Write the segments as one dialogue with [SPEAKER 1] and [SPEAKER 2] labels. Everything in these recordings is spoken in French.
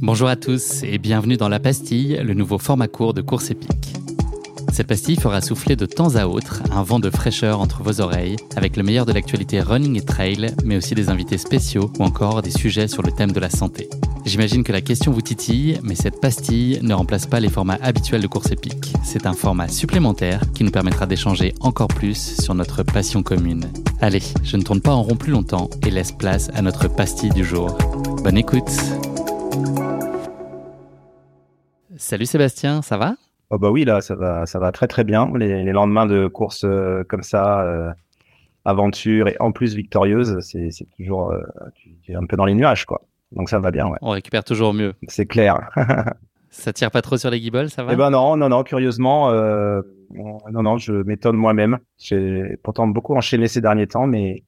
[SPEAKER 1] Bonjour à tous et bienvenue dans La Pastille, le nouveau format court de course épique. Cette pastille fera souffler de temps à autre un vent de fraîcheur entre vos oreilles avec le meilleur de l'actualité running et trail, mais aussi des invités spéciaux ou encore des sujets sur le thème de la santé. J'imagine que la question vous titille, mais cette pastille ne remplace pas les formats habituels de course épique. C'est un format supplémentaire qui nous permettra d'échanger encore plus sur notre passion commune. Allez, je ne tourne pas en rond plus longtemps et laisse place à notre pastille du jour. Bonne écoute Salut Sébastien, ça va?
[SPEAKER 2] Oh bah oui, là, ça va, ça va très très bien. Les, lendemains de course euh, comme ça, euh, aventure et en plus victorieuse, c'est toujours euh, tu, es un peu dans les nuages, quoi. Donc ça va bien, ouais.
[SPEAKER 1] On récupère toujours mieux.
[SPEAKER 2] C'est clair.
[SPEAKER 1] ça tire pas trop sur les guibolles, ça va?
[SPEAKER 2] Eh ben non, non, non. Curieusement, non, non, je m'étonne moi-même. J'ai pourtant beaucoup enchaîné ces derniers temps, mais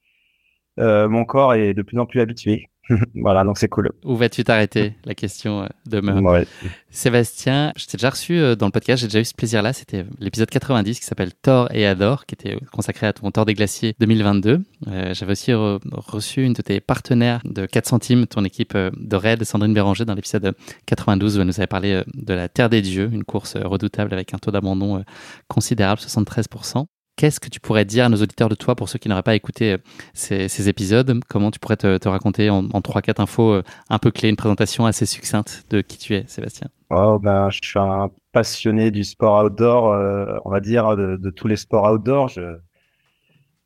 [SPEAKER 2] mon corps est de plus en plus habitué. voilà, donc c'est cool.
[SPEAKER 1] Où vas-tu t'arrêter La question euh, demeure? Sébastien, je t'ai déjà reçu euh, dans le podcast, j'ai déjà eu ce plaisir-là. C'était l'épisode 90 qui s'appelle Thor et Adore, qui était consacré à ton Thor des Glaciers 2022. Euh, j'avais aussi reçu une de tes partenaires de 4 centimes, ton équipe de raid, Sandrine Béranger, dans l'épisode 92 où elle nous avait parlé de la Terre des Dieux, une course redoutable avec un taux d'abandon considérable, 73%. Qu'est-ce que tu pourrais dire à nos auditeurs de toi pour ceux qui n'auraient pas écouté euh, ces, épisodes? Comment tu pourrais te, raconter en, trois 3-4 infos euh, un peu clés, une présentation assez succincte de qui tu es, Sébastien?
[SPEAKER 2] Oh, ben, Je suis un passionné du sport outdoor, euh, on va dire, de, tous les sports outdoor. Je,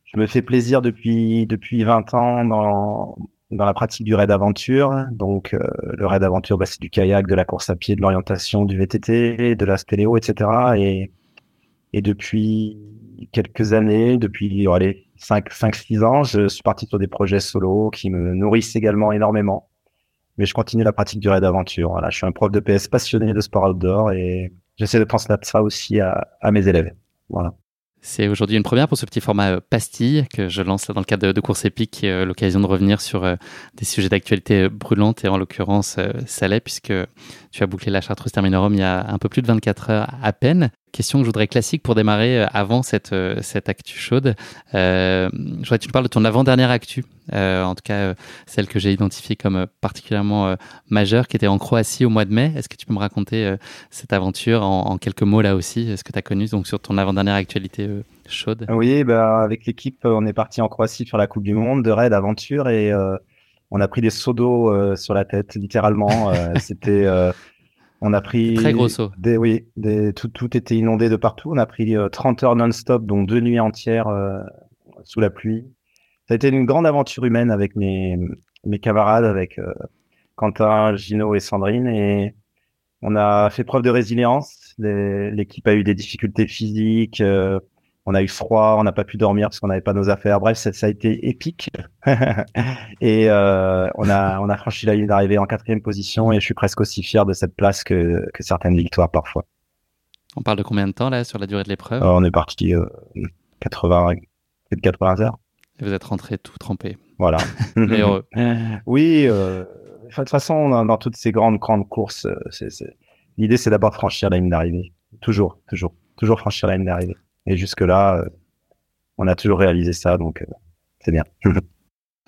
[SPEAKER 2] je me fais plaisir depuis, depuis 20 ans dans, dans la pratique du raid aventure. Donc, le raid aventure, bah, c'est du kayak, de la course à pied, de l'orientation, du VTT, de la spéléo, etc. Et, et depuis quelques années, depuis allez, 5, 5, 6 ans, je suis parti sur des projets solo qui me nourrissent également énormément. Mais je continue la pratique du raid d'aventure. Voilà, je suis un prof de PS passionné de sport outdoor et j'essaie de transmettre ça aussi à, mes élèves. Voilà.
[SPEAKER 1] C'est aujourd'hui une première pour ce petit format euh, pastille que je lance dans le cadre de, de Course Épique, euh, l'occasion de revenir sur euh, des sujets d'actualité brûlantes et en l'occurrence Salé, puisque tu as bouclé la Chartreuse Terminorum il y a un peu plus de 24 heures à peine. Question que je voudrais classique pour démarrer avant cette, cette actu chaude. je voudrais que tu nous parles de ton avant-dernière actu, en tout cas celle que j'ai identifiée comme particulièrement majeure, qui était en Croatie au mois de mai. Est-ce que tu peux me raconter cette aventure en, quelques mots là aussi, ce que tu as connu donc, sur ton avant-dernière actualité chaude?
[SPEAKER 2] Oui, bah, avec l'équipe, on est parti en Croatie sur la Coupe du Monde de raid aventure et euh, on a pris des seaux d'eau euh, sur la tête, littéralement. Euh, c'était, on a pris
[SPEAKER 1] très gros seaux.
[SPEAKER 2] Des, oui, des, tout, tout était inondé de partout. On a pris 30 heures non-stop, donc deux nuits entières sous la pluie. Ça a été une grande aventure humaine avec mes, mes camarades, avec Quentin, Gino et Sandrine et on a fait preuve de résilience. L'équipe a eu des difficultés physiques on a eu froid, on n'a pas pu dormir parce qu'on n'avait pas nos affaires. Bref, ça, a été épique. et euh, on a on a franchi la ligne d'arrivée en quatrième position et je suis presque aussi fier de cette place que, que certaines victoires parfois.
[SPEAKER 1] On parle de combien de temps là sur la durée de l'épreuve?
[SPEAKER 2] On est parti 80 80 heures.
[SPEAKER 1] Et vous êtes rentré tout trempé.
[SPEAKER 2] Voilà.
[SPEAKER 1] heureux.
[SPEAKER 2] oui. Euh, de toute façon, dans, toutes ces grandes grandes courses, euh, l'idée c'est d'abord franchir la ligne d'arrivée. Toujours, toujours, toujours franchir la ligne d'arrivée. Et jusque-là, euh, on a toujours réalisé ça, donc euh, c'est bien.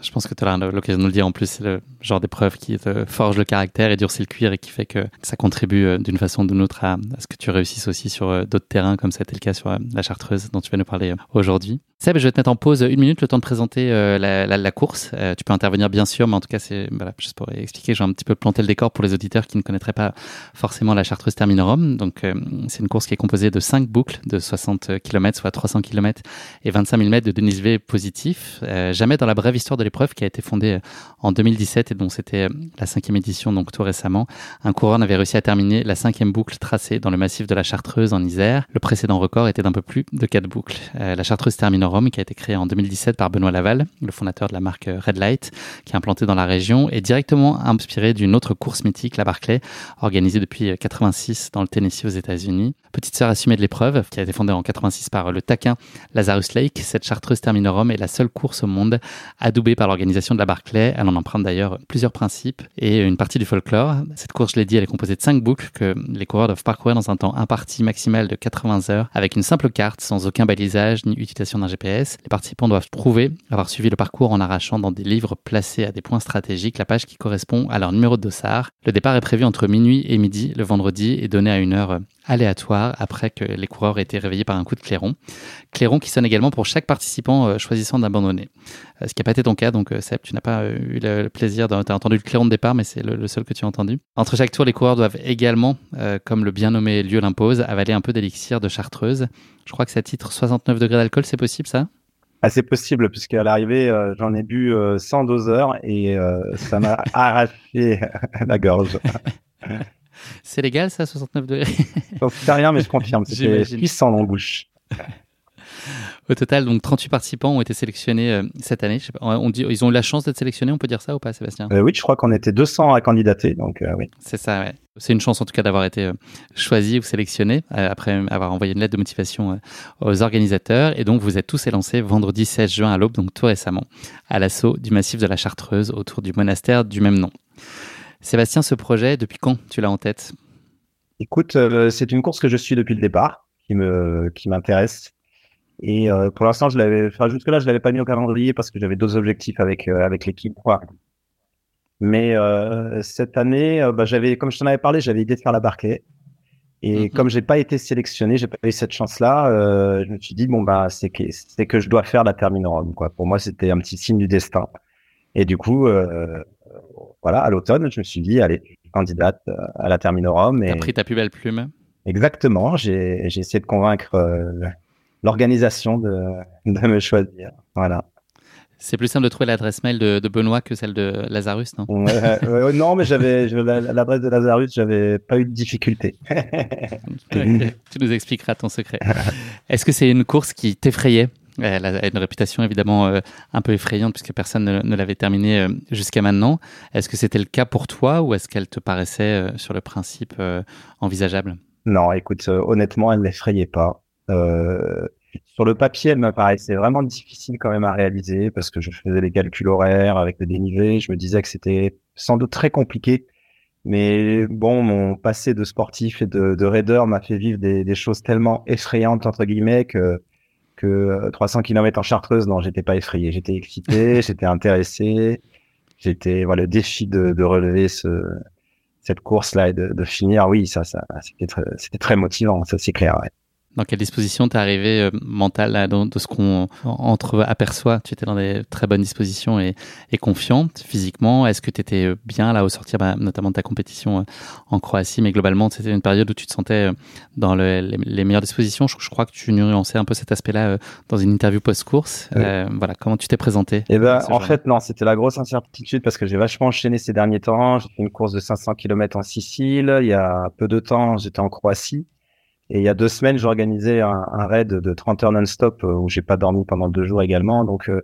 [SPEAKER 1] Je pense que tu as l'occasion de le dire en plus, c'est le genre d'épreuve qui te forge le caractère et durcit le cuir et qui fait que ça contribue euh, d'une façon ou d'une autre à, ce que tu réussisses aussi sur euh, d'autres terrains comme ça a été le cas sur euh, la Chartreuse dont tu vas nous parler aujourd'hui. Seb, je vais te mettre en pause une minute, le temps de présenter la, course. tu peux intervenir bien sûr, mais en tout cas, c'est voilà, juste pour expliquer, j'ai un petit peu planté le décor pour les auditeurs qui ne connaîtraient pas forcément la Chartreuse Terminorum. Donc, c'est une course qui est composée de 5 boucles de 60 km, soit 300 km et 25 000 mètres de dénivelé positif. jamais dans la brève histoire de l'épreuve qui a été fondée en 2017 et dont c'était la cinquième édition, donc tout récemment, un coureur n'avait réussi à terminer la cinquième boucle tracée dans le massif de la Chartreuse en Isère. Le précédent record était d'un peu plus de quatre boucles. Euh, la Chartreuse Terminorum, qui a été créée en 2017 par Benoît Laval, le fondateur de la marque Red Light, qui est implantée dans la région, est directement inspirée d'une autre course mythique, la Barclay, organisée depuis 86 dans le Tennessee aux États-Unis. Petite sœur assumée de l'épreuve, qui a été fondée en 86 par le taquin Lazarus Lake, cette Chartreuse Terminorum est la seule course au monde adoubée par l'organisation de la Barclay. Elle en emprunte d'ailleurs plusieurs principes et une partie du folklore. Cette course, je l'ai dit, elle est composée de cinq boucles que les coureurs doivent parcourir dans un temps imparti maximal de 80 heures avec une simple carte sans aucun balisage ni utilisation d'un GPS. Les participants doivent prouver avoir suivi le parcours en arrachant dans des livres placés à des points stratégiques la page qui correspond à leur numéro de dossard. Le départ est prévu entre minuit et midi le vendredi et donné à une heure aléatoire après que les coureurs aient été réveillés par un coup de clairon. Clairon qui sonne également pour chaque participant euh, choisissant d'abandonner. Euh, ce qui n'a pas été ton cas, donc euh, Seb, tu n'as pas eu le plaisir, tu as entendu le clairon de départ, mais c'est le, seul que tu as entendu. Entre chaque tour, les coureurs doivent également, comme le bien nommé lieu l'impose, avaler un peu d'élixir de chartreuse. Je crois que ça titre 69 degrés d'alcool, c'est possible ça?
[SPEAKER 2] Ah, c'est possible, puisqu'à l'arrivée, j'en ai bu 100 doseurs et ça m'a arraché la gorge.
[SPEAKER 1] C'est légal, ça, 69 degrés?
[SPEAKER 2] C'est rien, mais je confirme. C'était puissant en bouche.
[SPEAKER 1] Au total, donc 38 participants ont été sélectionnés euh, cette année. on dit, ils ont eu la chance d'être sélectionnés, on peut dire ça ou pas, Sébastien?
[SPEAKER 2] Euh, Oui, je crois qu'on était 200 à candidater, donc euh, oui.
[SPEAKER 1] C'est ça, ouais. C'est une chance en tout cas d'avoir été choisi ou sélectionné après avoir envoyé une lettre de motivation aux organisateurs. Et donc vous êtes tous élancés vendredi 16 juin à l'aube, donc tout récemment, à l'assaut du massif de la Chartreuse autour du monastère du même nom. Sébastien, ce projet, depuis quand tu l'as en tête?
[SPEAKER 2] Écoute, c'est une course que je suis depuis le départ, qui me qui m'intéresse. Et euh, pour l'instant, je l'avais, enfin jusque là, je l'avais pas mis au calendrier parce que j'avais d'autres objectifs avec euh, avec l'équipe. Mais cette année, bah, j'avais, comme je t'en avais parlé, j'avais idée de faire la Barclay. Et mm-hmm. comme j'ai pas été sélectionné, j'ai pas eu cette chance-là. je me suis dit bon bah c'est que c'est que je dois faire la Terminorum quoi. Pour moi, c'était un petit signe du destin. Et du coup, voilà, à l'automne, je me suis dit, allez, candidate euh, à la Terminorum.
[SPEAKER 1] T'as pris ta plus belle plume.
[SPEAKER 2] Exactement. J'ai essayé de convaincre euh, l'organisation de, de me choisir. Voilà.
[SPEAKER 1] C'est plus simple de trouver l'adresse mail de, Benoît que celle de Lazarus, non?
[SPEAKER 2] Non, mais j'avais l'adresse de Lazarus, j'avais pas eu de difficulté.
[SPEAKER 1] Tu nous expliqueras ton secret. Est-ce que c'est une course qui t'effrayait? Elle a une réputation évidemment euh, un peu effrayante puisque personne ne, l'avait terminée euh, jusqu'à maintenant. Est-ce que c'était le cas pour toi ou est-ce qu'elle te paraissait euh, sur le principe envisageable?
[SPEAKER 2] Non, écoute, honnêtement, elle n'effrayait pas. Sur le papier, elle me paraissait vraiment difficile quand même à réaliser parce que je faisais les calculs horaires avec le dénivelé. Je me disais que c'était sans doute très compliqué. Mais bon, mon passé de sportif et de, de raider m'a fait vivre des, des, choses tellement effrayantes entre guillemets que que 300 euh, km en Chartreuse, non, j'étais pas effrayé, j'étais excité, j'étais intéressé, j'étais voilà le défi de, de relever ce, cette course là et de, de finir. Oui, ça, ça, c'était très, très motivant, ça c'est clair. Ouais.
[SPEAKER 1] Dans quelle disposition t'es arrivé euh, mentale de ce qu'on entre aperçoit? Tu étais dans des très bonnes dispositions et, et confiante physiquement. Est-ce que tu étais euh, bien là au sortir, bah, notamment de ta compétition euh, en Croatie, mais globalement c'était une période où tu te sentais dans le, les, meilleures dispositions. Je, crois que tu nuançais un peu cet aspect-là dans une interview post-course. voilà, comment tu t'es présenté?
[SPEAKER 2] Eh ben, en fait, non, c'était la grosse incertitude parce que j'ai vachement enchaîné ces derniers temps. J'ai fait une course de 500 km en Sicile. Il y a peu de temps, j'étais en Croatie. Et il y a deux semaines, j'organisais un, un raid de 30 heures non-stop euh, où j'ai pas dormi pendant deux jours également. Donc, euh,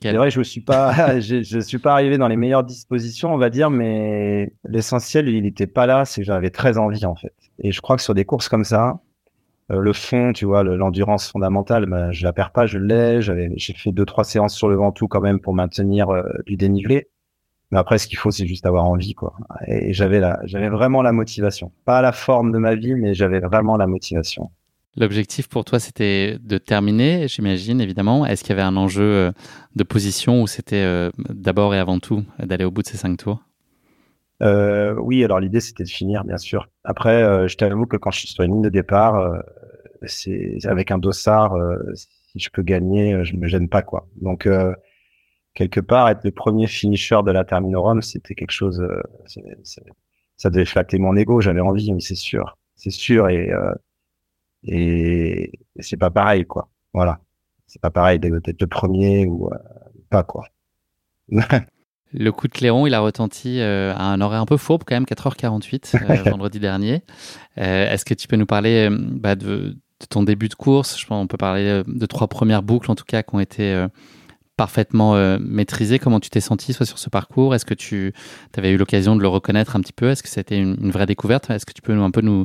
[SPEAKER 2] c'est vrai, je suis pas, je, suis pas arrivé dans les meilleures dispositions, on va dire, mais l'essentiel, il n'était pas là, c'est que j'avais très envie en fait. Et je crois que sur des courses comme ça, euh, le fond, tu vois, l'endurance fondamentale, ben, je la perds pas, je l'ai. J'ai fait deux trois séances sur le Ventoux quand même pour maintenir du dénivelé. Mais après, ce qu'il faut, c'est juste avoir envie, quoi. Et j'avais la, j'avais vraiment la motivation. Pas la forme de ma vie, mais j'avais vraiment la motivation.
[SPEAKER 1] L'objectif pour toi, c'était de terminer, j'imagine, évidemment. Est-ce qu'il y avait un enjeu euh, de position ou c'était euh, d'abord et avant tout d'aller au bout de ces cinq tours?
[SPEAKER 2] Euh, Oui, alors l'idée, c'était de finir, bien sûr. Après, je t'avoue que quand je suis sur une ligne de départ, c'est avec un dossard, si je peux gagner, je me gêne pas, quoi. Donc, quelque part, être le premier finisher de la Terminorum, c'était quelque chose, ça devait flatter mon ego. J'avais envie, mais c'est sûr, c'est sûr. Et et, c'est pas pareil, quoi. Voilà. C'est pas pareil d'être le premier ou euh, pas, quoi.
[SPEAKER 1] le coup de clairon, il a retenti euh, à un horaire un peu fourbe, quand même, 4h48, euh, vendredi dernier. Est-ce que tu peux nous parler bah, de, de, ton début de course? Je pense qu'on peut parler de trois premières boucles, en tout cas, qui ont été parfaitement euh, maîtrisé. Comment tu t'es senti soit sur ce parcours? Est-ce que tu avais eu l'occasion de le reconnaître un petit peu? Est-ce que c'était une, une, vraie découverte? Est-ce que tu peux nous, un peu nous,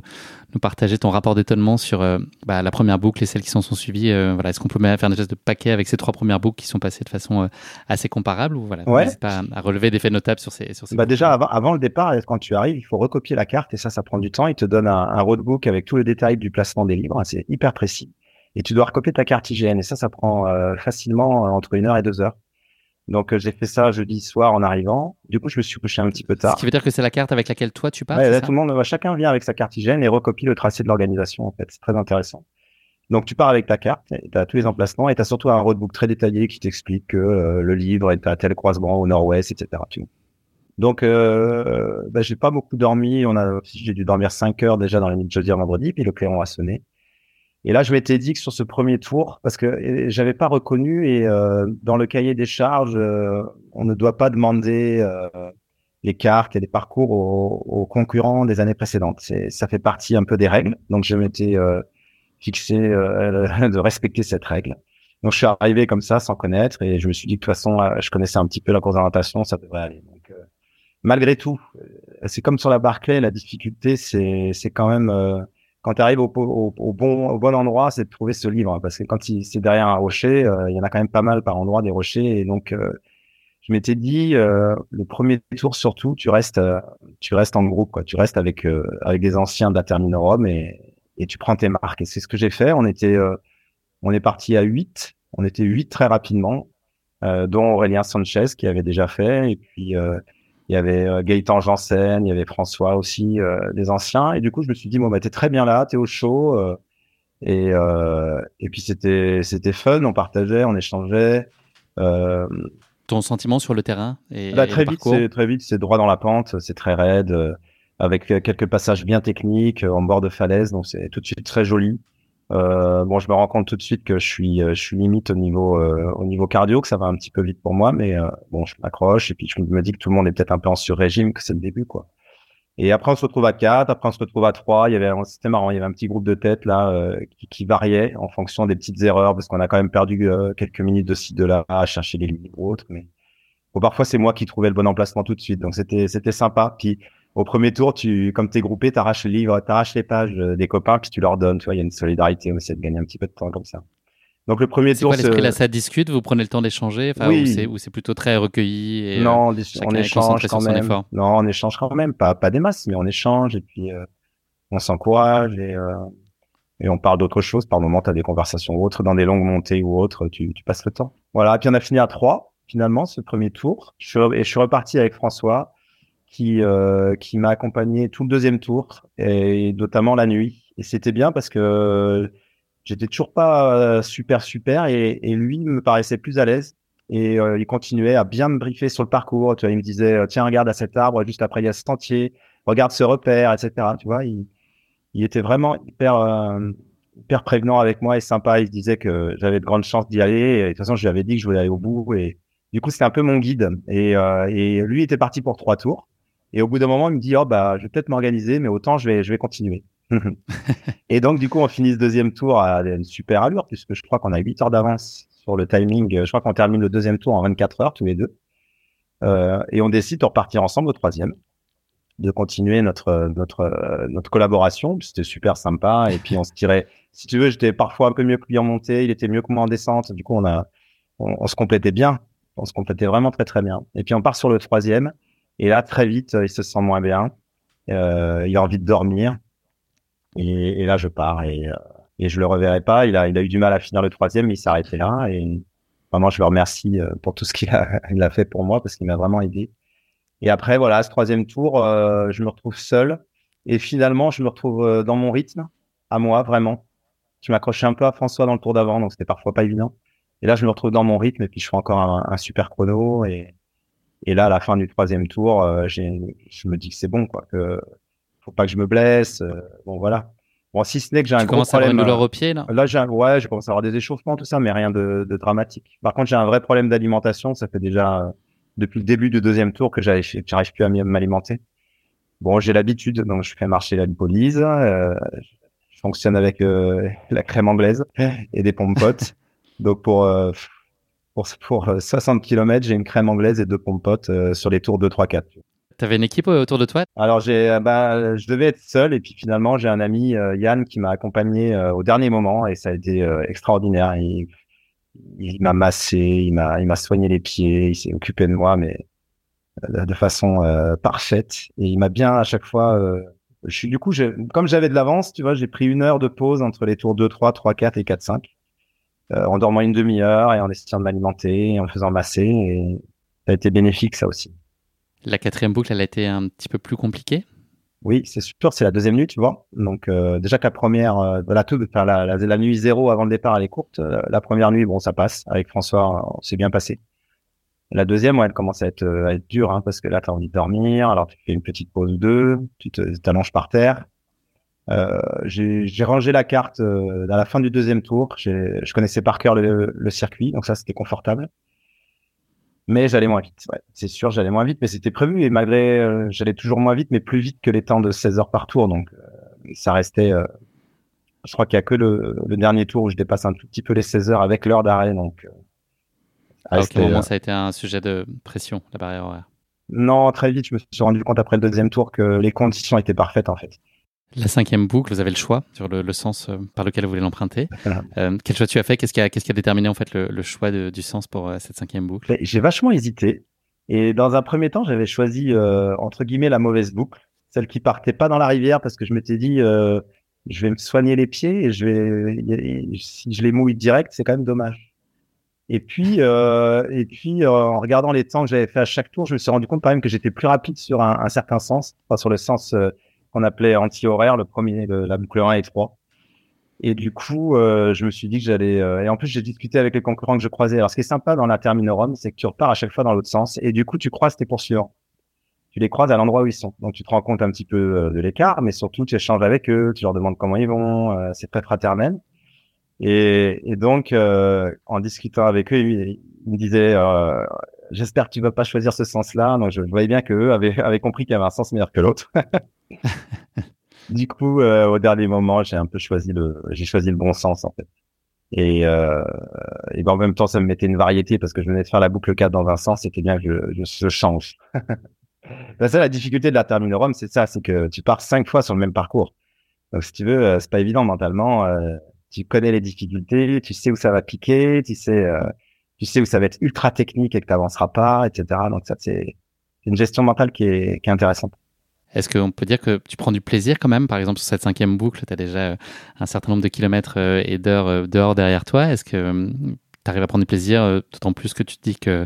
[SPEAKER 1] nous partager ton rapport d'étonnement sur euh, bah, la première boucle et celles qui s'en sont suivies euh, voilà, Est-ce qu'on peut faire une espèce de paquet avec ces trois premières boucles qui sont passées de façon assez comparable ou voilà,
[SPEAKER 2] ouais.
[SPEAKER 1] pas à relever des faits notables sur ces, sur ces
[SPEAKER 2] bah Déjà, avant, avant, le départ, quand tu arrives, il faut recopier la carte et ça, ça prend du temps. Il te donne un, un roadbook avec tous les détails du placement des livres. C'est hyper précis et tu dois recopier ta carte IGN et ça, ça prend facilement entre une heure et deux heures. Donc euh, j'ai fait ça jeudi soir en arrivant. Du coup, je me suis couché un petit peu tard.
[SPEAKER 1] Ce qui veut dire que c'est la carte avec laquelle toi tu pars.
[SPEAKER 2] Ouais, tout le monde, chacun vient avec sa carte hygiène et recopie le tracé de l'organisation. En fait, c'est très intéressant. Donc tu pars avec ta carte, tu as tous les emplacements et tu as surtout un roadbook très détaillé qui t'explique que euh, le livre est à tel croisement au nord-ouest, etc. Donc euh, bah, j'ai pas beaucoup dormi. On a, j'ai dû dormir 5 heures déjà dans la nuit de jeudi à vendredi, puis le clairon a sonné. Et là, je m'étais dit que sur ce premier tour, parce que j'avais pas reconnu et euh, dans le cahier des charges, euh, on ne doit pas demander euh, les cartes et les parcours aux, aux, concurrents des années précédentes. Ça fait partie un peu des règles. Donc, je m'étais fixé de respecter cette règle. Donc, je suis arrivé comme ça, sans connaître, et je me suis dit que de toute façon, je connaissais un petit peu la course ça devrait aller. Donc, malgré tout, c'est comme sur la Barclay, la difficulté, c'est quand même quand tu arrives au, au, au, bon, au bon endroit, c'est de trouver ce livre. Parce que quand c'est derrière un rocher, euh, il y en a quand même pas mal par endroit des rochers. Et donc, euh, je m'étais dit, euh, le premier tour surtout, tu restes, tu restes en groupe, quoi. Tu restes avec avec des anciens d'Aterminorum et, et tu prends tes marques. Et c'est ce que j'ai fait. On était, on est parti à 8. On était 8 très rapidement, dont Aurélien Sanchez qui avait déjà fait. Et puis il y avait euh, Gaëtan Janssen, il y avait François aussi, euh, des anciens. Et du coup, je me suis dit, bon, bah, t'es très bien là, t'es au show. Euh, et, et puis, c'était, c'était fun, on partageait, on échangeait.
[SPEAKER 1] Ton sentiment sur le terrain et,
[SPEAKER 2] bah, très, vite, c'est, très vite, c'est droit dans la pente, c'est très raide, avec quelques passages bien techniques en bord de falaise, donc c'est tout de suite très joli. Euh, bon, je me rends compte tout de suite que je suis, euh, je suis limite au niveau, euh, au niveau cardio, que ça va un petit peu vite pour moi, mais euh, bon, je m'accroche et puis je me dis que tout le monde est peut-être un peu en sur-régime, que c'est le début, quoi. Et après, on se retrouve à quatre, après on se retrouve à trois. Il y avait, c'était marrant, il y avait un petit groupe de tête là qui, qui, variait en fonction des petites erreurs, parce qu'on a quand même perdu quelques minutes de ci de là à chercher les livres ou autres. Mais bon, parfois c'est moi qui trouvais le bon emplacement tout de suite, donc c'était, c'était sympa. Puis au premier tour, tu, comme t'es groupé, t'arraches le livre, t'arraches les pages euh, des copains, puis tu leur donnes. Tu vois, il y a une solidarité aussi de gagner un petit peu de temps comme ça. Donc le premier tour,
[SPEAKER 1] c'est là, ça discute. Vous prenez le temps d'échanger, enfin, oui. ou c'est plutôt très recueilli. Et,
[SPEAKER 2] non, on, échange quand même. Non, on échange quand même, pas pas des masses, mais on échange et puis euh, on s'encourage et euh, et on parle d'autres choses. Par moment, t'as des conversations autres, dans des longues montées ou autres, tu, tu passes le temps. Voilà. Et puis on a fini à trois finalement ce premier tour. Je suis, et je suis reparti avec François qui euh, qui m'a accompagné tout le deuxième tour et notamment la nuit. Et c'était bien parce que j'étais toujours pas euh, super super et, et, lui me paraissait plus à l'aise et euh, il continuait à bien me briefer sur le parcours. Tu vois, il me disait tiens regarde à cet arbre juste après il y a ce sentier, regarde ce repère, etc. Tu vois, il, il était vraiment hyper hyper prévenant avec moi et sympa. Il disait que j'avais de grandes chances d'y aller. Et de toute façon, je lui avais dit que je voulais aller au bout et du coup, c'était un peu mon guide. Et, et lui était parti pour trois tours. Et au bout d'un moment, il me dit, oh, bah, je vais peut-être m'organiser, mais autant je vais, je vais continuer. et donc, du coup, on finit ce deuxième tour à une super allure, puisque je crois qu'on a 8 heures d'avance sur le timing. Je crois qu'on termine le deuxième tour en 24 heures, tous les deux. Euh, et on décide de repartir ensemble au troisième, de continuer notre, notre, notre collaboration. C'était super sympa. Et puis, on se tirait, si tu veux, j'étais parfois un peu mieux que lui en montée, il était mieux que moi en descente. Du coup, on se complétait bien. On se complétait vraiment très, très bien. Et puis, on part sur le troisième. Et là, très vite, il se sent moins bien. Euh, il a envie de dormir. Et, et là, je pars. Et, euh, et je le reverrai pas. Il a, il a eu du mal à finir le troisième, mais il s'est arrêté là. Et vraiment, je le remercie euh, pour tout ce qu'il a, il a fait pour moi parce qu'il m'a vraiment aidé. Et après, voilà, ce troisième tour, euh, je me retrouve seul. Et finalement, je me retrouve euh, dans mon rythme, à moi, vraiment. Je m'accrochais un peu à François dans le tour d'avant, donc c'était parfois pas évident. Et là, je me retrouve dans mon rythme et puis je fais encore un, un super chrono. Et, et là, à la fin du troisième tour, euh, je me dis que c'est bon, quoi, que faut pas que je me blesse. bon, voilà. Bon, si ce n'est que j'ai un gros
[SPEAKER 1] problème.
[SPEAKER 2] à
[SPEAKER 1] avoir une douleur au pied, là?
[SPEAKER 2] Là, j'ai, ouais, je commence à avoir des échauffements, tout ça, mais rien de, de dramatique. Par contre, j'ai un vrai problème d'alimentation. Ça fait déjà euh, depuis le début du deuxième tour que j'arrive plus à m'alimenter. Bon, j'ai l'habitude, donc je fais marcher la lipolyse. Euh, je fonctionne avec euh, la crème anglaise et des potes. donc pour, euh, pour, pour 60 km, j'ai une crème anglaise et deux pompes potes sur les tours 2, 3, 4.
[SPEAKER 1] T'avais une équipe autour de toi?
[SPEAKER 2] Alors j'ai, euh, bah, je devais être seul et puis finalement j'ai un ami euh, Yann qui m'a accompagné euh, au dernier moment et ça a été extraordinaire. Il, il m'a massé, il m'a, il m'a soigné les pieds, il s'est occupé de moi mais de façon parfaite et il m'a bien à chaque fois. je suis du coup, comme j'avais de l'avance, tu vois, j'ai pris une heure de pause entre les tours 2, 3, 3, 4 et 4, 5 en dormant une demi-heure et en essayant de m'alimenter, et en faisant masser et ça a été bénéfique ça aussi.
[SPEAKER 1] La quatrième boucle, elle a été un petit peu plus compliquée?
[SPEAKER 2] Oui, c'est sûr, c'est la deuxième nuit, tu vois. Donc euh, déjà que la première, euh, la, toute, enfin, la, la, nuit zéro avant le départ, elle est courte. Euh, la première nuit, bon, ça passe. Avec François, c'est bien passé. La deuxième, ouais, elle commence à être, à être dure, hein, parce que là, tu as envie de dormir. Alors tu fais une petite pause ou deux, tu t'allonges par terre. Euh, j'ai rangé la carte à la fin du deuxième tour. Je connaissais par cœur le, le circuit, donc ça, c'était confortable mais j'allais moins vite. Ouais, c'est sûr, j'allais moins vite, mais c'était prévu. Et malgré, euh, j'allais toujours moins vite, mais plus vite que les temps de 16 heures par tour. Donc, euh, ça restait. Euh, je crois qu'il y a que le, le, dernier tour où je dépasse un tout petit peu les 16 heures avec l'heure d'arrêt. Donc,
[SPEAKER 1] à quel moment ça a été un sujet de pression, la barrière horaire
[SPEAKER 2] Non, très vite, je me suis rendu compte après le deuxième tour que les conditions étaient parfaites en fait.
[SPEAKER 1] La cinquième boucle, vous avez le choix sur le, le sens euh, par lequel vous voulez l'emprunter. Euh, quel choix tu as fait? Qu'est-ce qui a, qu'est-ce qui a déterminé en fait le, le choix de, du sens pour euh, cette cinquième boucle?
[SPEAKER 2] J'ai vachement hésité. Et dans un premier temps, j'avais choisi euh, entre guillemets la mauvaise boucle, celle qui partait pas dans la rivière parce que je m'étais dit je vais me soigner les pieds et je vais si je les mouille direct, c'est quand même dommage. Et puis et puis en regardant les temps que j'avais fait à chaque tour, je me suis rendu compte quand même que j'étais plus rapide sur un, un certain sens, enfin, sur le sens qu'on appelait anti-horaire, le premier, la boucle 1 et 3. Et du coup, euh, je me suis dit que j'allais. Euh, et en plus, j'ai discuté avec les concurrents que je croisais. Alors, ce qui est sympa dans la Terminorum, c'est que tu repars à chaque fois dans l'autre sens, et du coup, tu croises tes poursuivants. Tu les croises à l'endroit où ils sont. Donc, tu te rends compte un petit peu euh, de l'écart, mais surtout, tu échanges avec eux, tu leur demandes comment ils vont. c'est très fraternel. Et, et donc, en discutant avec eux, ils, me disaient J'espère que tu vas pas choisir ce sens-là. Donc, je voyais bien qu'eux avaient, avaient compris qu'il y avait un sens meilleur que l'autre. du coup, euh, au dernier moment, j'ai un peu choisi le, j'ai choisi le bon sens en fait. Et, euh, et ben, en même temps, ça me mettait une variété parce que je venais de faire la boucle 4 dans un sens, c'était bien que je, je, change. ben, ça, la difficulté de la Terminorum, c'est ça, c'est que tu pars cinq fois sur le même parcours. Donc, si tu veux, euh, c'est pas évident mentalement. Euh, tu connais les difficultés, tu sais où ça va piquer, tu sais, euh, tu sais où ça va être ultra technique et que tu avanceras pas, etc. Donc ça, c'est une gestion mentale qui est, qui est intéressante.
[SPEAKER 1] Est-ce qu'on peut dire que tu prends du plaisir quand même Par exemple, sur cette cinquième boucle, tu as déjà euh, un certain nombre de kilomètres euh, et d'heures euh, dehors derrière toi. Est-ce que tu arrives à prendre du plaisir, d'autant plus que tu te dis que,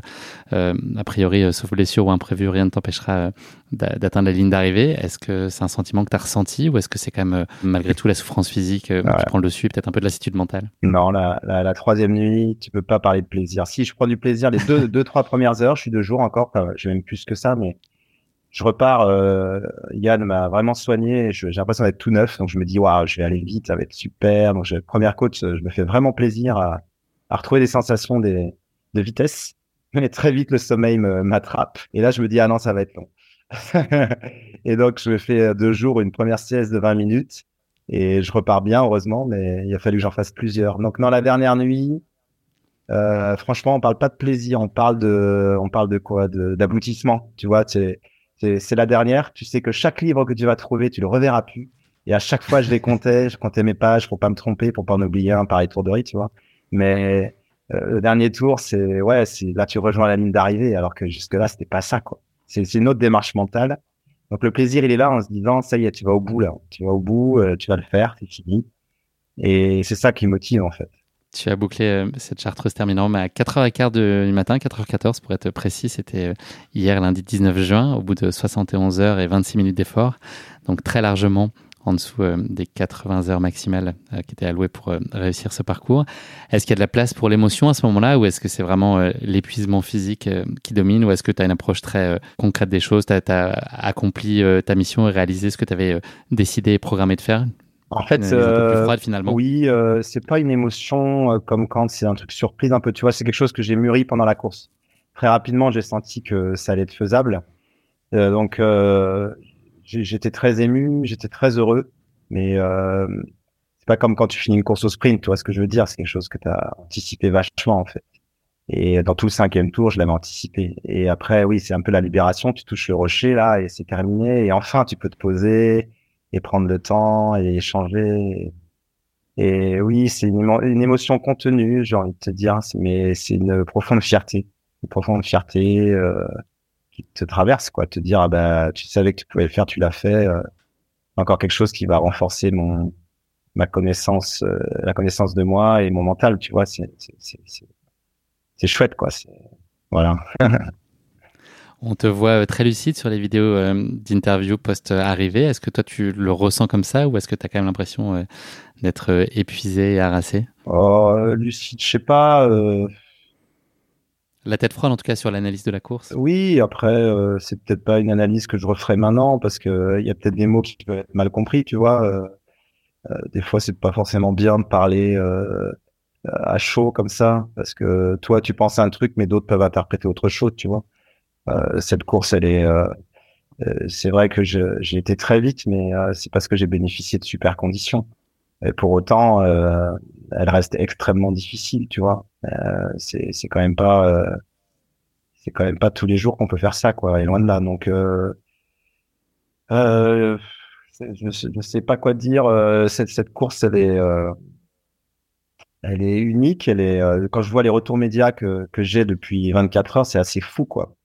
[SPEAKER 1] a priori, sauf blessure ou imprévu, rien ne t'empêchera d'atteindre la ligne d'arrivée? Est-ce que c'est un sentiment que tu as ressenti ou est-ce que c'est quand même, malgré tout, la souffrance physique qui prend le dessus et peut-être un peu de lassitude mentale?
[SPEAKER 2] Non, la, la, la, troisième nuit, tu peux pas parler de plaisir. Si je prends du plaisir les deux, deux trois premières heures, je suis de jour encore, je vais même plus que ça, mais je repars. Euh, Yann m'a vraiment soigné. J'ai l'impression d'être tout neuf, donc je me dis waouh, je vais aller vite, ça va être super. Donc première coach, je me fais vraiment plaisir à, à retrouver des sensations des, de vitesse. Mais très vite le sommeil m'attrape. Et là, je me dis ah non, ça va être long. et donc je me fais deux jours une première sieste de 20 minutes et je repars bien heureusement, mais il a fallu que j'en fasse plusieurs. Donc dans la dernière nuit, euh, franchement, on parle pas de plaisir, on parle de, on parle de quoi, d'aboutissement. Tu vois, c'est c'est la dernière. Tu sais que chaque livre que tu vas trouver, tu le reverras plus. Et à chaque fois, je les comptais, je comptais mes pages pour pas me tromper, pour pas en oublier un pareil tour de riz, tu vois. Mais euh, le dernier tour, c'est ouais, c'est là tu rejoins la ligne d'arrivée, alors que jusque là, c'était pas ça, quoi. C'est une autre démarche mentale. Donc le plaisir, il est là en se disant, ça y est, tu vas au bout là, tu vas au bout, euh, tu vas le faire, c'est fini. Et c'est ça qui motive en fait.
[SPEAKER 1] Tu as bouclé euh, cette chartreuse terminant à 4h15 du matin, 4h14 pour être précis. C'était euh, hier, lundi 19 juin, au bout de 71 heures et 26 minutes d'effort. Donc très largement en dessous euh, des 80 heures maximales qui étaient allouées pour réussir ce parcours. Est-ce qu'il y a de la place pour l'émotion à ce moment-là ou est-ce que c'est vraiment l'épuisement physique qui domine ou est-ce que tu as une approche très concrète des choses Tu as, accompli ta mission et réalisé ce que tu avais décidé et programmé de faire?
[SPEAKER 2] En fait, euh, finalement. oui, euh, c'est pas une émotion euh, comme quand c'est un truc surprise un peu. Tu vois, c'est quelque chose que j'ai mûri pendant la course. Très rapidement, j'ai senti que ça allait être faisable. Euh, donc, euh, j'étais très ému, j'étais très heureux. Mais c'est pas comme quand tu finis une course au sprint. Tu vois ce que je veux dire? C'est quelque chose que tu as anticipé vachement en fait. Et dans tout le cinquième tour, je l'avais anticipé. Et après, oui, c'est un peu la libération. Tu touches le rocher là et c'est terminé. Et enfin, tu peux te poser et prendre le temps et échanger. Et, oui, c'est une, émotion contenue, j'ai envie de te dire, mais c'est une profonde fierté, une profonde fierté euh, qui te traverse, quoi. Te dire, ah bah, tu savais que tu pouvais le faire, tu l'as fait. Euh, encore quelque chose qui va renforcer mon ma connaissance, euh, la connaissance de moi et mon mental, tu vois. C'est c'est chouette, quoi. Voilà.
[SPEAKER 1] On te voit euh, très lucide sur les vidéos euh, d'interview post-arrivée. Est-ce que toi, tu le ressens comme ça ou est-ce que tu as quand même l'impression euh, d'être épuisé et harassé?
[SPEAKER 2] Oh, Lucide, je sais pas.
[SPEAKER 1] La tête froide, en tout cas, sur l'analyse de la course?
[SPEAKER 2] Oui, après, c'est peut-être pas une analyse que je referai maintenant parce qu'il y a peut-être des mots qui peuvent être mal compris, tu vois. des fois, c'est pas forcément bien de parler à chaud comme ça parce que toi, tu penses à un truc, mais d'autres peuvent interpréter autre chose, tu vois. Euh, cette course, elle est, euh, euh, c'est vrai que j'ai été très vite, mais c'est parce que j'ai bénéficié de super conditions. Et pour autant, elle reste extrêmement difficile, tu vois. c'est c'est quand même pas c'est quand même pas tous les jours qu'on peut faire ça, quoi. Et loin de là. Donc, euh, euh, je, ne sais pas quoi dire. cette, cette course, elle est, elle est unique. Elle est. quand je vois les retours médias que, que j'ai depuis 24 heures, c'est assez fou, quoi.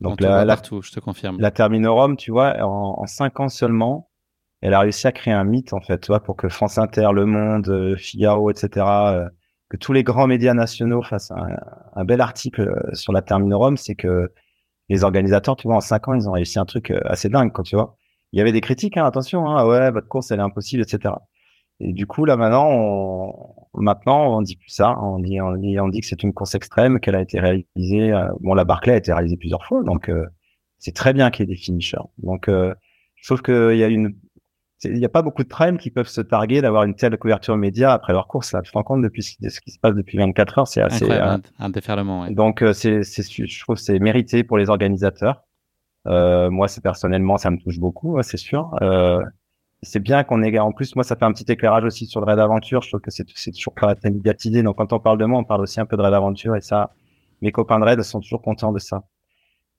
[SPEAKER 1] Donc la, la, je te confirme.
[SPEAKER 2] La Terminorum, tu vois, en, en cinq ans seulement, elle a réussi à créer un mythe en fait, tu vois, pour que France Inter, Le Monde, euh, Figaro, etc., euh, que tous les grands médias nationaux fassent un, un bel article euh, sur la Terminorum, c'est que les organisateurs, tu vois, en cinq ans, ils ont réussi un truc assez dingue, quand tu vois. Il y avait des critiques, hein, attention, hein, ouais, votre course, elle est impossible, etc. Et du coup, là maintenant, on, maintenant, on dit plus ça. On dit, on dit, on dit que c'est une course extrême, qu'elle a été réalisée. Euh, bon, la Barclay a été réalisée plusieurs fois, donc euh, c'est très bien qu'il y ait des finishers. Donc, euh, je trouve qu'il y a une, il n'y a pas beaucoup de trails qui peuvent se targuer d'avoir une telle couverture média après leur course. Là, tu te rends compte depuis ce qui, se passe depuis 24 heures, c'est assez
[SPEAKER 1] un déferlement. Ouais.
[SPEAKER 2] Donc, c'est, c'est, je trouve, c'est mérité pour les organisateurs. moi, c'est personnellement, ça me touche beaucoup, c'est sûr. Euh, c'est bien qu'on ait, en plus, moi, ça fait un petit éclairage aussi sur le raid aventure. Je trouve que c'est, toujours très médiatisé. Donc, quand on parle de moi, on parle aussi un peu de raid aventure et ça, mes copains de raid sont toujours contents de ça.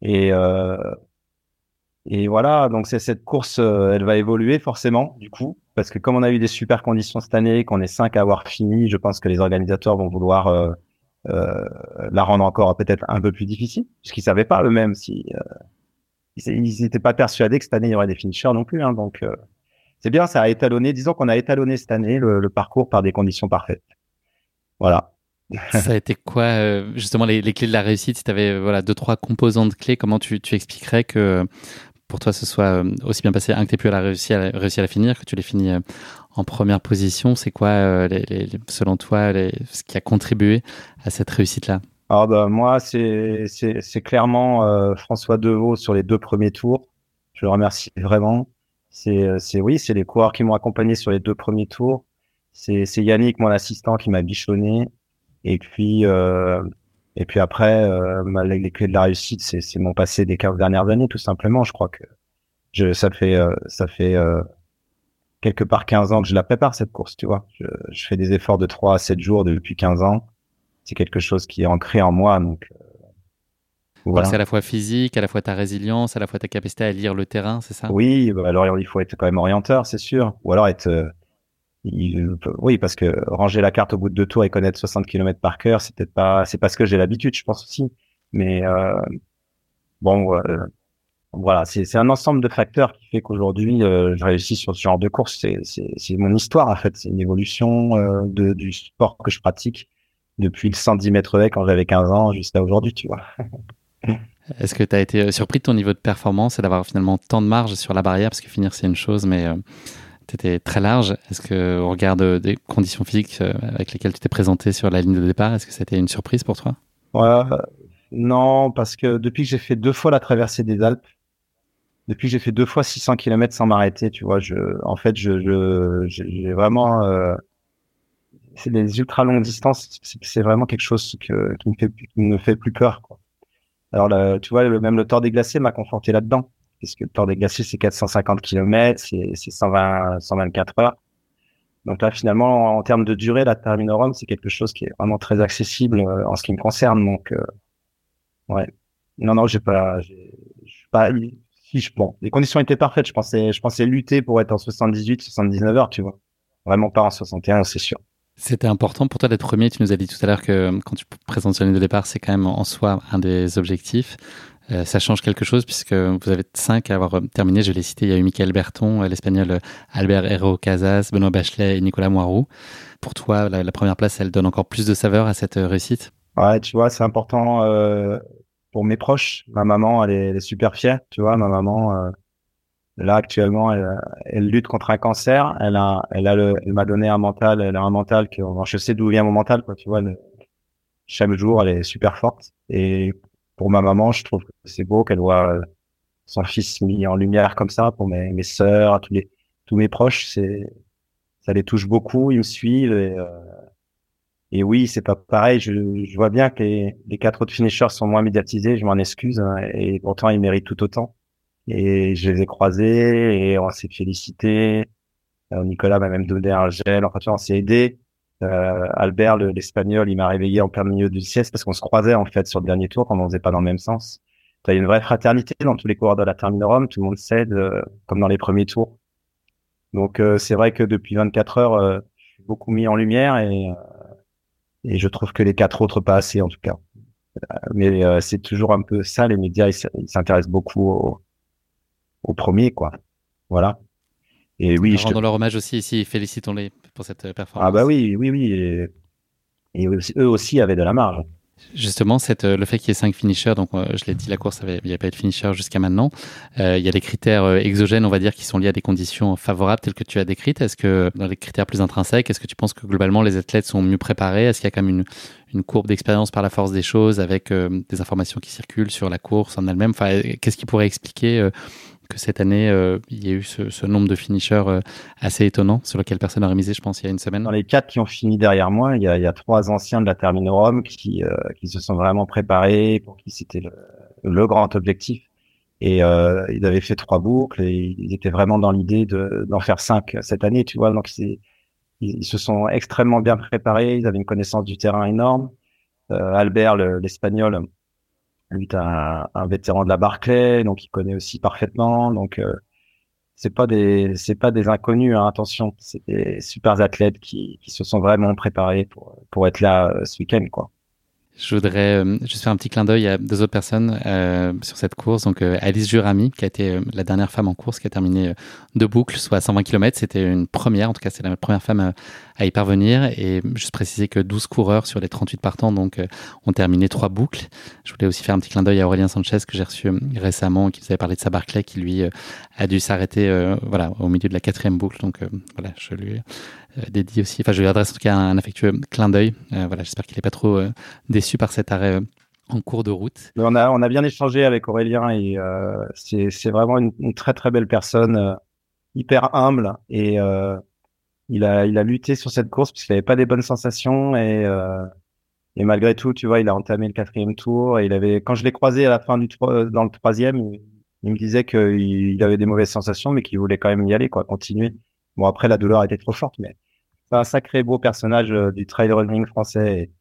[SPEAKER 2] Et, euh, et voilà. Donc, c'est cette course, euh, elle va évoluer forcément, du coup, parce que comme on a eu des super conditions cette année, qu'on est cinq à avoir fini, je pense que les organisateurs vont vouloir, euh, euh la rendre encore peut-être un peu plus difficile, puisqu'ils savaient pas eux-mêmes si, euh, ils n'étaient pas persuadés que cette année il y aurait des finishers non plus. Hein, donc, c'est bien, ça a étalonné. Disons qu'on a étalonné cette année le, parcours par des conditions parfaites. Voilà.
[SPEAKER 1] ça a été quoi, euh, justement, les, clés de la réussite? Si tu avais euh, voilà, deux, trois composantes clés, comment tu, expliquerais que pour toi ce soit euh, aussi bien passé, un que tu pu la réussi à, réussi à la finir, que tu l'aies fini en première position? C'est quoi, selon toi, ce qui a contribué à cette réussite-là?
[SPEAKER 2] Alors, bah, moi, c'est clairement François Deveau sur les deux premiers tours. Je le remercie vraiment. C'est, euh, c'est oui, c'est les coureurs qui m'ont accompagné sur les deux premiers tours. C'est, Yannick, mon assistant, qui m'a bichonné. Et puis, euh, et puis après, euh, les, clés de la réussite, c'est, mon passé des 15 dernières années, tout simplement. Je crois que je, ça fait, euh, ça fait euh, quelque part 15 ans que je la prépare cette course, tu vois. Je, je fais des efforts de 3 à 7 jours depuis 15 ans. C'est quelque chose qui est ancré en moi, donc
[SPEAKER 1] c'est à la fois physique, à la fois ta résilience, à la fois ta capacité à lire le terrain, c'est ça?
[SPEAKER 2] Oui, bah, alors il faut être quand même orienteur, c'est sûr. Ou alors être... Euh, oui, parce que ranger la carte au bout de deux tours et connaître 60 km par cœur, c'est peut-être pas... C'est parce que j'ai l'habitude, je pense aussi. Mais euh, bon, voilà, c'est un ensemble de facteurs qui fait qu'aujourd'hui, euh, je réussis sur ce genre de course. C'est mon histoire, en fait. C'est une évolution euh, de, du sport que je pratique depuis le 110 mètres haies quand j'avais 15 ans jusqu'à aujourd'hui, tu vois.
[SPEAKER 1] Est-ce que tu as été euh, surpris de ton niveau de performance et d'avoir finalement tant de marge sur la barrière? Parce que finir, c'est une chose, mais tu étais très large. Est-ce que, au regard des conditions physiques avec lesquelles tu t'es présenté sur la ligne de départ, est-ce que c'était une surprise pour toi?
[SPEAKER 2] Ouais, non, parce que depuis que j'ai fait deux fois la traversée des Alpes, depuis que j'ai fait deux fois 600 km sans m'arrêter, tu vois, je, en fait, j'ai vraiment, euh, c'est des ultra longues distances, c'est vraiment quelque chose qui me fait, qui me fait plus peur, quoi. Alors, tu vois, le, même le Tour des Glaciers m'a conforté là-dedans, puisque le Tour des Glaciers, c'est 450 km, c'est, c'est 120, 124 heures. Donc là, finalement, en, termes de durée, la Terminorum, c'est quelque chose qui est vraiment très accessible euh, en ce qui me concerne. Donc, euh, ouais. Non, non, j'ai pas, j'ai, pas, si je bon, les conditions étaient parfaites. Je pensais, je pensais lutter pour être en 78, 79 heures, tu vois. Vraiment pas en 61, c'est sûr.
[SPEAKER 1] C'était important pour toi d'être premier. Tu nous as dit tout à l'heure que quand tu présentes sur ligne de départ, c'est quand même en soi un des objectifs. Euh, ça change quelque chose puisque vous avez cinq à avoir euh, terminé. Je l'ai cité. Il y a eu Michael Berton, euh, l'Espagnol Albert Hero Casas, Benoît Bachelet et Nicolas Moirou. Pour toi, la, première place, elle donne encore plus de saveur à cette réussite?
[SPEAKER 2] Ouais, tu vois, c'est important pour mes proches. Ma maman, elle est, super fière, tu vois. Ma maman, euh, là actuellement, elle, lutte contre un cancer. Elle a, elle a le, elle m'a donné un mental. Elle a un mental que, je sais d'où vient mon mental, quoi. Tu vois, chaque jour, elle est super forte. Et pour ma maman, je trouve que c'est beau qu'elle voit euh, son fils mis en lumière comme ça. Pour mes, mes sœurs, tous les, tous mes proches, c'est, ça les touche beaucoup. Ils me suivent et euh, et oui, c'est pas pareil. Je, je vois bien que les, les, quatre autres finishers sont moins médiatisés. Je m'en excuse. Hein, et pourtant, ils méritent tout autant. Et je les ai croisés et on s'est félicité. Euh, Nicolas m'a même donné un gel. Enfin, tu vois, on s'est aidé. Euh, Albert, l'espagnol, il m'a réveillé en plein milieu du sieste parce qu'on se croisait en fait sur le dernier tour quand on faisait pas dans le même sens. Tu as une vraie fraternité dans tous les coureurs de la Terminorum. Tout le monde s'aide euh, comme dans les premiers tours. Donc euh, c'est vrai que depuis 24 heures, je suis beaucoup mis en lumière et et je trouve que les quatre autres pas assez en tout cas. Euh, mais euh, c'est toujours un peu ça, les médias, ils s'intéressent beaucoup au, au, premier, quoi. Voilà.
[SPEAKER 1] Et oui, je rendons leur hommage aussi ici, félicitons-les pour cette performance.
[SPEAKER 2] Ah bah oui, oui, oui. Et, et eux aussi avaient de la marge.
[SPEAKER 1] Justement, cette, euh, le fait qu'il y ait cinq finishers, donc euh, je l'ai dit, la course, il n'y a pas eu de finisher jusqu'à maintenant. Euh, il y a des critères exogènes, on va dire, qui sont liés à des conditions favorables telles que tu as décrites. Est-ce que dans les critères plus intrinsèques, est-ce que tu penses que globalement les athlètes sont mieux préparés? Est-ce qu'il y a quand même une, une courbe d'expérience par la force des choses avec des informations qui circulent sur la course en elle-même? Enfin, qu'est-ce qui pourrait expliquer que cette année, euh, il y a eu ce, ce nombre de finishers euh, assez étonnant sur lequel personne n'a misé, je pense, il y a une semaine.
[SPEAKER 2] Dans les quatre qui ont fini derrière moi, il y a, il y a trois anciens de la Terminorum qui, euh, qui se sont vraiment préparés, pour qui c'était le, le, grand objectif. Et euh, ils avaient fait trois boucles et ils étaient vraiment dans l'idée d'en faire cinq cette année, tu vois. Donc ils, ils, se sont extrêmement bien préparés, ils avaient une connaissance du terrain énorme. Albert, l'Espagnol, lui, t'as un, vétéran de la Barclay, donc il connaît aussi parfaitement. Donc euh, c'est pas des c'est pas des inconnus, hein, attention. C'est des super athlètes qui, se sont vraiment préparés pour pour être là euh, ce week-end, quoi.
[SPEAKER 1] Je voudrais euh, juste faire un petit clin d'œil à deux autres personnes euh, sur cette course. Donc euh, Alice Jurami, qui a été la dernière femme en course, qui a terminé deux boucles, soit à 120 km. C'était une première, en tout cas c'est la première femme à y parvenir. Et juste préciser que 12 coureurs sur les 38 partants donc ont terminé trois boucles. Je voulais aussi faire un petit clin d'œil à Aurélien Sanchez que j'ai reçu récemment, qui vous avait parlé de sa Barclay, qui lui a dû s'arrêter voilà au milieu de la quatrième boucle. Donc voilà, je lui euh, dédié aussi. Enfin, je lui adresse en tout cas un, affectueux clin d'œil. Euh, voilà, j'espère qu'il n'est pas trop euh, déçu par cet arrêt en cours de route.
[SPEAKER 2] On a, on a bien échangé avec Aurélien et euh, c'est vraiment une, une, très très belle personne, euh, hyper humble et euh, il a il a lutté sur cette course parce qu'il n'avait pas des bonnes sensations et et malgré tout, tu vois, il a entamé le quatrième tour et il avait quand je l'ai croisé à la fin du dans le troisième, il, il me disait qu'il il avait des mauvaises sensations mais qu'il voulait quand même y aller quoi, continuer. Bon, après, la douleur était trop forte, mais c'est un sacré beau personnage euh, du trail running français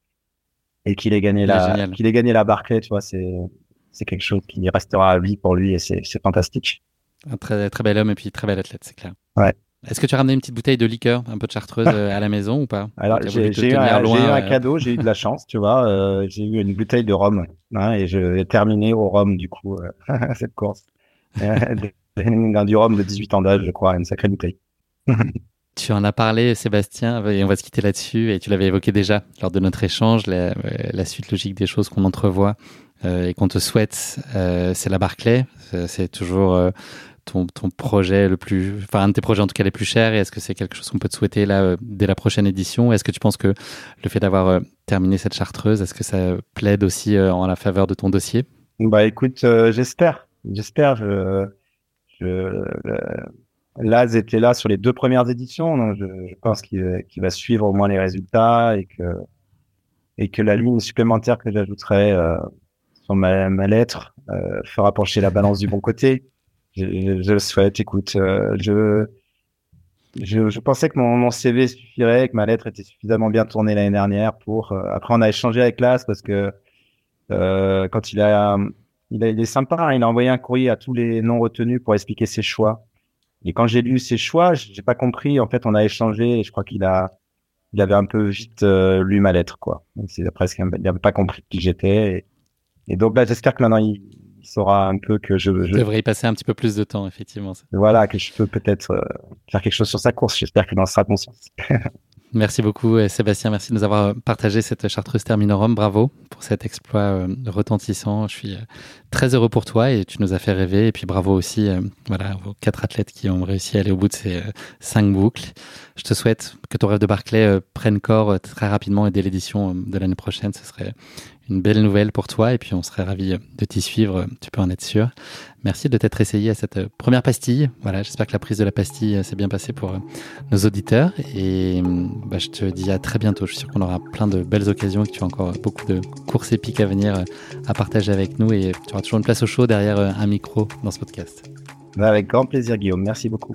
[SPEAKER 2] et, qu'il ait gagné la, qu'il ait gagné la Barclay, tu vois, c'est, c'est quelque chose qui restera à vie pour lui et c'est, c'est fantastique.
[SPEAKER 1] Un très, très bel homme et puis très bel athlète, c'est clair.
[SPEAKER 2] Ouais.
[SPEAKER 1] Est-ce que tu as ramené une petite bouteille de liqueur, un peu de chartreuse euh, à la maison ou pas?
[SPEAKER 2] Alors j'ai, eu, un, eu un euh cadeau, j'ai eu de la chance, tu vois. Euh, j'ai eu une bouteille de rhum hein, et je vais terminer au rhum du coup cette course. du rhum de 18 ans d'âge, je crois, une sacrée bouteille.
[SPEAKER 1] Tu en as parlé, Sébastien, et on va se quitter là-dessus. Et tu l'avais évoqué déjà lors de notre échange, la, la suite logique des choses qu'on entrevoit et qu'on te souhaite, c'est la Barclay. C'est toujours ton, ton, projet le plus, enfin un de tes projets en tout cas les plus chers. Et est-ce que c'est quelque chose qu'on peut te souhaiter là dès la prochaine édition? Est-ce que tu penses que le fait d'avoir terminé cette chartreuse, est-ce que ça plaide aussi en la faveur de ton dossier?
[SPEAKER 2] Bah écoute, j'espère, j'espère. Je, je Laz était là sur les deux premières éditions, je, pense qu'il va suivre au moins les résultats et que et que la ligne supplémentaire que j'ajouterai euh, sur ma, lettre euh, fera pencher la balance du bon côté. Je, le souhaite. Écoute, euh, je, je, je pensais que mon, mon, CV suffirait, que ma lettre était suffisamment bien tournée l'année dernière pour. Euh, après, on a échangé avec Laz parce que quand il a, il est sympa. Hein, il a envoyé un courrier à tous les non retenus pour expliquer ses choix. Et quand j'ai lu ses choix, j'ai pas compris. En fait, on a échangé et je crois qu'il a, il avait un peu vite euh, lu ma lettre, quoi. Donc c'est presque, il n'avait pas compris qui j'étais. Et, et, donc là, j'espère que maintenant il, saura un peu que je, je,
[SPEAKER 1] devrais y passer un petit peu plus de temps, effectivement.
[SPEAKER 2] Voilà, que je peux peut-être euh, faire quelque chose sur sa course. J'espère qu'il en sera conscient.
[SPEAKER 1] Merci beaucoup Sébastien, merci de nous avoir partagé cette chartreuse Terminorum. Bravo pour cet exploit euh, retentissant. Je suis euh, très heureux pour toi et tu nous as fait rêver. Et puis bravo aussi euh, voilà, aux quatre athlètes qui ont réussi à aller au bout de ces cinq boucles. Je te souhaite que ton rêve de Barclay prenne corps très rapidement et dès l'édition de l'année prochaine. Ce serait une belle nouvelle pour toi et puis on serait ravi de t'y suivre, tu peux en être sûr. Merci de t'être essayé à cette première pastille. Voilà, j'espère que la prise de la pastille s'est bien passée pour nos auditeurs et bah, je te dis à très bientôt. Je suis sûr qu'on aura plein de belles occasions et que tu as encore beaucoup de courses épiques à venir à partager avec nous et tu auras toujours une place au chaud derrière un micro dans ce podcast.
[SPEAKER 2] Bah, avec grand plaisir Guillaume, merci beaucoup.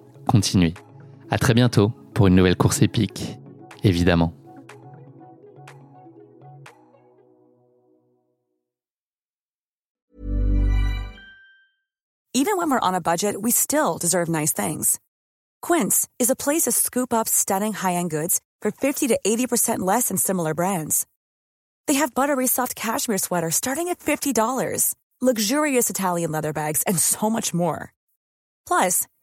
[SPEAKER 1] continuez. À très bientôt pour une nouvelle course épique, évidemment.
[SPEAKER 3] Even when we're on a budget, we still deserve nice things. Quince is a place to scoop up stunning high-end goods for 50 to 80% less than similar brands. They have buttery soft cashmere sweaters starting at $50, luxurious Italian leather bags, and so much more. Plus,